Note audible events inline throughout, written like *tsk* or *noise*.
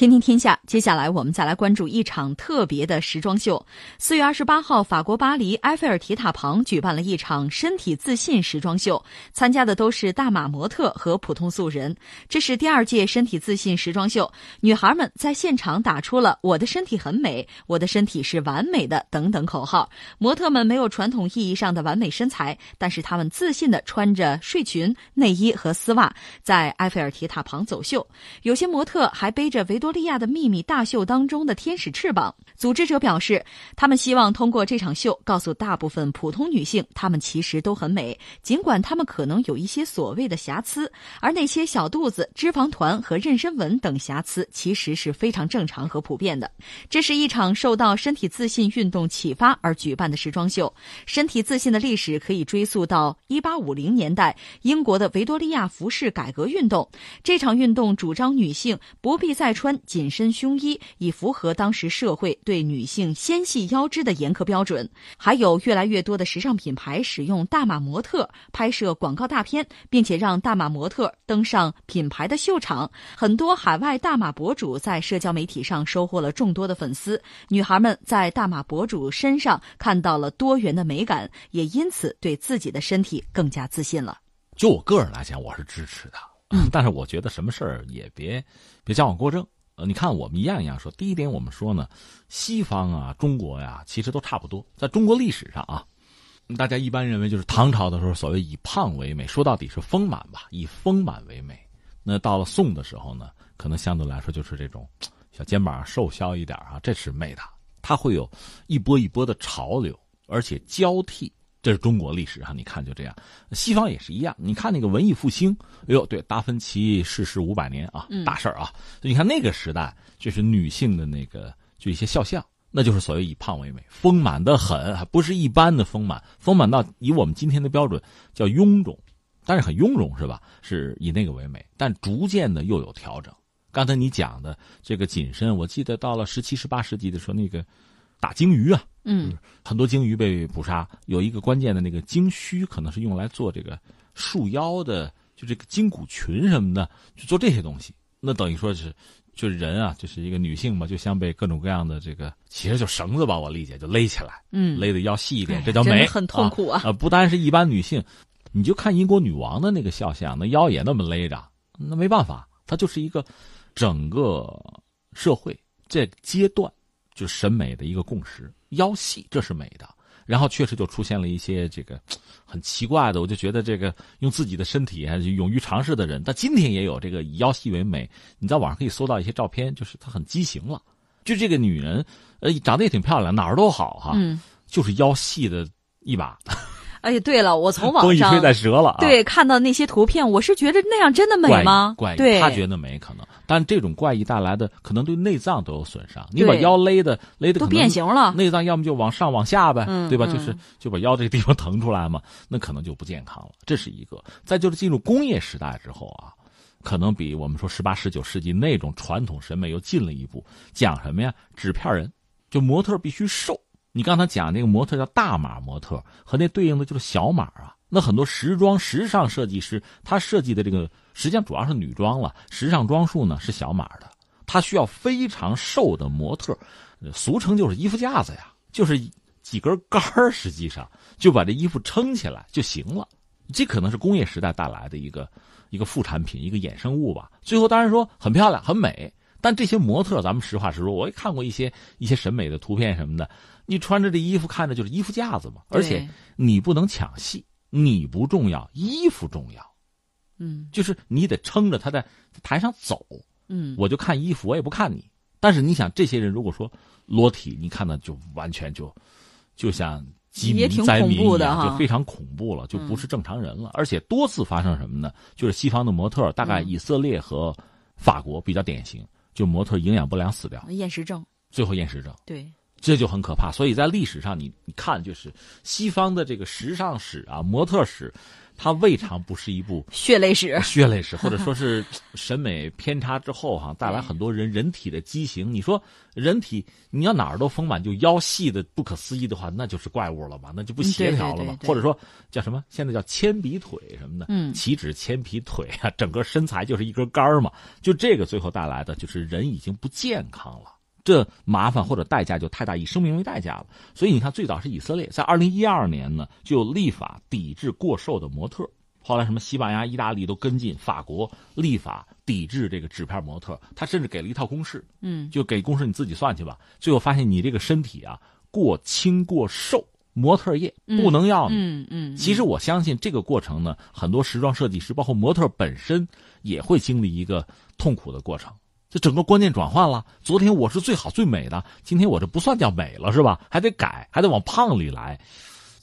天天天下，接下来我们再来关注一场特别的时装秀。四月二十八号，法国巴黎埃菲尔铁塔旁举办了一场身体自信时装秀，参加的都是大码模特和普通素人。这是第二届身体自信时装秀，女孩们在现场打出了“我的身体很美，我的身体是完美的”等等口号。模特们没有传统意义上的完美身材，但是她们自信地穿着睡裙、内衣和丝袜，在埃菲尔铁塔旁走秀。有些模特还背着维多利亚的秘密大秀当中的天使翅膀。组织者表示，他们希望通过这场秀告诉大部分普通女性，她们其实都很美，尽管她们可能有一些所谓的瑕疵，而那些小肚子、脂肪团和妊娠纹等瑕疵其实是非常正常和普遍的。这是一场受到身体自信运动启发而举办的时装秀。身体自信的历史可以追溯到1850年代英国的维多利亚服饰改革运动。这场运动主张女性不必再穿。紧身胸衣以符合当时社会对女性纤细腰肢的严苛标准，还有越来越多的时尚品牌使用大码模特拍摄广告大片，并且让大码模特登上品牌的秀场。很多海外大码博主在社交媒体上收获了众多的粉丝，女孩们在大码博主身上看到了多元的美感，也因此对自己的身体更加自信了。就我个人来讲，我是支持的，嗯，但是我觉得什么事儿也别别矫枉过正。你看，我们一样一样说。第一点，我们说呢，西方啊，中国呀，其实都差不多。在中国历史上啊，大家一般认为就是唐朝的时候，所谓以胖为美，说到底是丰满吧，以丰满为美。那到了宋的时候呢，可能相对来说就是这种小肩膀瘦削一点啊，这是美的。它会有一波一波的潮流，而且交替。这是中国历史上，你看就这样，西方也是一样。你看那个文艺复兴，哎呦，对，达芬奇逝世五百年啊，大事儿啊。你看那个时代，就是女性的那个就一些肖像，那就是所谓以胖为美，丰满的很，还不是一般的丰满，丰满到以我们今天的标准叫臃肿，但是很臃肿是吧？是以那个为美，但逐渐的又有调整。刚才你讲的这个紧身，我记得到了十七、十八世纪的时候，那个。打鲸鱼啊，嗯，很多鲸鱼被捕杀，有一个关键的那个鲸须，可能是用来做这个束腰的，就这个筋骨群什么的，就做这些东西。那等于说是，就是人啊，就是一个女性嘛，就像被各种各样的这个，其实就绳子吧，我理解就勒起来，嗯，勒的腰细一点，这叫美，很痛苦啊。啊，不单是一般女性，你就看英国女王的那个肖像，那腰也那么勒着，那没办法，它就是一个整个社会这阶段。就审美的一个共识，腰细这是美的，然后确实就出现了一些这个 *tsk* 很奇怪的，我就觉得这个用自己的身体还勇于尝试的人，但今天也有这个以腰细为美。你在网上可以搜到一些照片，就是她很畸形了。就这个女人，呃，长得也挺漂亮，哪儿都好哈，就是腰细的一把。*laughs* 哎呀，对了，我从网上 *laughs* 吹在折了，对，看到那些图片，我是觉得那样真的美吗？怪他觉得美可能，但这种怪异带来的可能对内脏都有损伤。你把腰勒的勒的都变形了，内脏要么就往上往下呗，对吧？就是就把腰这个地方腾出来嘛，*laughs* 那可能就不健康了。这是一个。再就是进入工业时代之后啊，可能比我们说十八十九世纪那种传统审美又进了一步，讲什么呀？纸片人，就模特必须瘦。你刚才讲那个模特叫大码模特，和那对应的就是小码啊。那很多时装时尚设计师，他设计的这个实际上主要是女装了，时尚装束呢是小码的，他需要非常瘦的模特，俗称就是衣服架子呀，就是几根杆儿，实际上就把这衣服撑起来就行了。这可能是工业时代带来的一个一个副产品，一个衍生物吧。最后当然说很漂亮很美，但这些模特，咱们实话实说，我也看过一些一些审美的图片什么的。你穿着这衣服看着就是衣服架子嘛，而且你不能抢戏，你不重要，衣服重要，嗯，就是你得撑着他在台上走，嗯，我就看衣服，我也不看你。但是你想，这些人如果说裸体，你看的就完全就就像饥民灾民一样，就非常恐怖了，就不是正常人了。而且多次发生什么呢？就是西方的模特，大概以色列和法国比较典型，就模特营养不良死掉，厌食症，最后厌食症，对。这就很可怕。所以在历史上，你你看，就是西方的这个时尚史啊、模特史。它未尝不是一部血泪史，血泪史，或者说是 *laughs* 审美偏差之后哈，带来很多人人体的畸形。你说人体你要哪儿都丰满，就腰细的不可思议的话，那就是怪物了嘛，那就不协调了嘛。或者说叫什么？现在叫铅笔腿什么的，嗯，岂止铅笔腿啊，整个身材就是一根杆儿嘛。就这个最后带来的就是人已经不健康了。这麻烦或者代价就太大，以生命为代价了。所以你看，最早是以色列，在二零一二年呢就立法抵制过瘦的模特。后来什么西班牙、意大利都跟进，法国立法抵制这个纸片模特。他甚至给了一套公式，嗯，就给公式你自己算去吧。最后发现你这个身体啊过轻过瘦，模特业不能要你。嗯嗯。其实我相信这个过程呢，很多时装设计师，包括模特本身也会经历一个痛苦的过程。这整个观念转换了。昨天我是最好最美的，今天我这不算叫美了，是吧？还得改，还得往胖里来。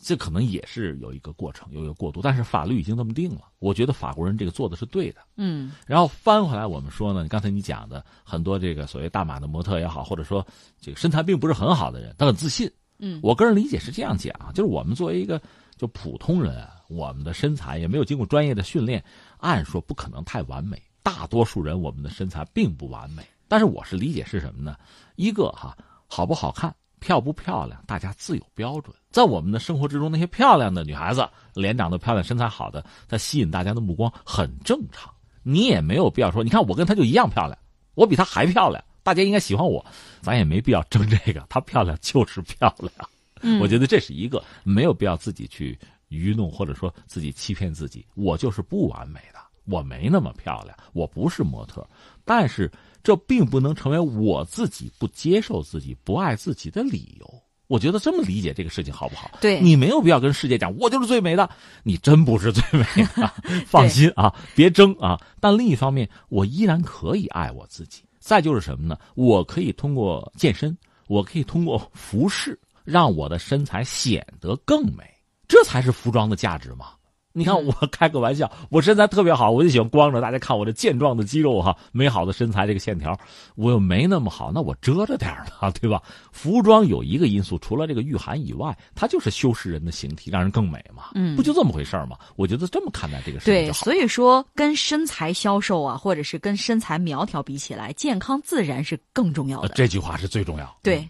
这可能也是有一个过程，有一个过渡。但是法律已经这么定了，我觉得法国人这个做的是对的。嗯。然后翻回来，我们说呢，刚才你讲的很多这个所谓大码的模特也好，或者说这个身材并不是很好的人，他很自信。嗯。我个人理解是这样讲，就是我们作为一个就普通人，我们的身材也没有经过专业的训练，按说不可能太完美。大多数人，我们的身材并不完美，但是我是理解是什么呢？一个哈，好不好看，漂不漂亮，大家自有标准。在我们的生活之中，那些漂亮的女孩子，脸长得漂亮，身材好的，她吸引大家的目光很正常。你也没有必要说，你看我跟她就一样漂亮，我比她还漂亮，大家应该喜欢我。咱也没必要争这个，*laughs* 她漂亮就是漂亮。我觉得这是一个没有必要自己去愚弄，或者说自己欺骗自己。我就是不完美的。我没那么漂亮，我不是模特，但是这并不能成为我自己不接受自己、不爱自己的理由。我觉得这么理解这个事情好不好？对你没有必要跟世界讲我就是最美的，你真不是最美的。*laughs* 放心啊，别争啊。但另一方面，我依然可以爱我自己。再就是什么呢？我可以通过健身，我可以通过服饰，让我的身材显得更美。这才是服装的价值嘛。你看，我开个玩笑，我身材特别好，我就喜欢光着。大家看我这健壮的肌肉哈，美好的身材，这个线条，我又没那么好，那我遮着点嘛，*laughs* 对吧？服装有一个因素，除了这个御寒以外，它就是修饰人的形体，让人更美嘛。嗯，不就这么回事吗？我觉得这么看待这个事情对，所以说跟身材消瘦啊，或者是跟身材苗条比起来，健康自然是更重要的。这句话是最重要。对。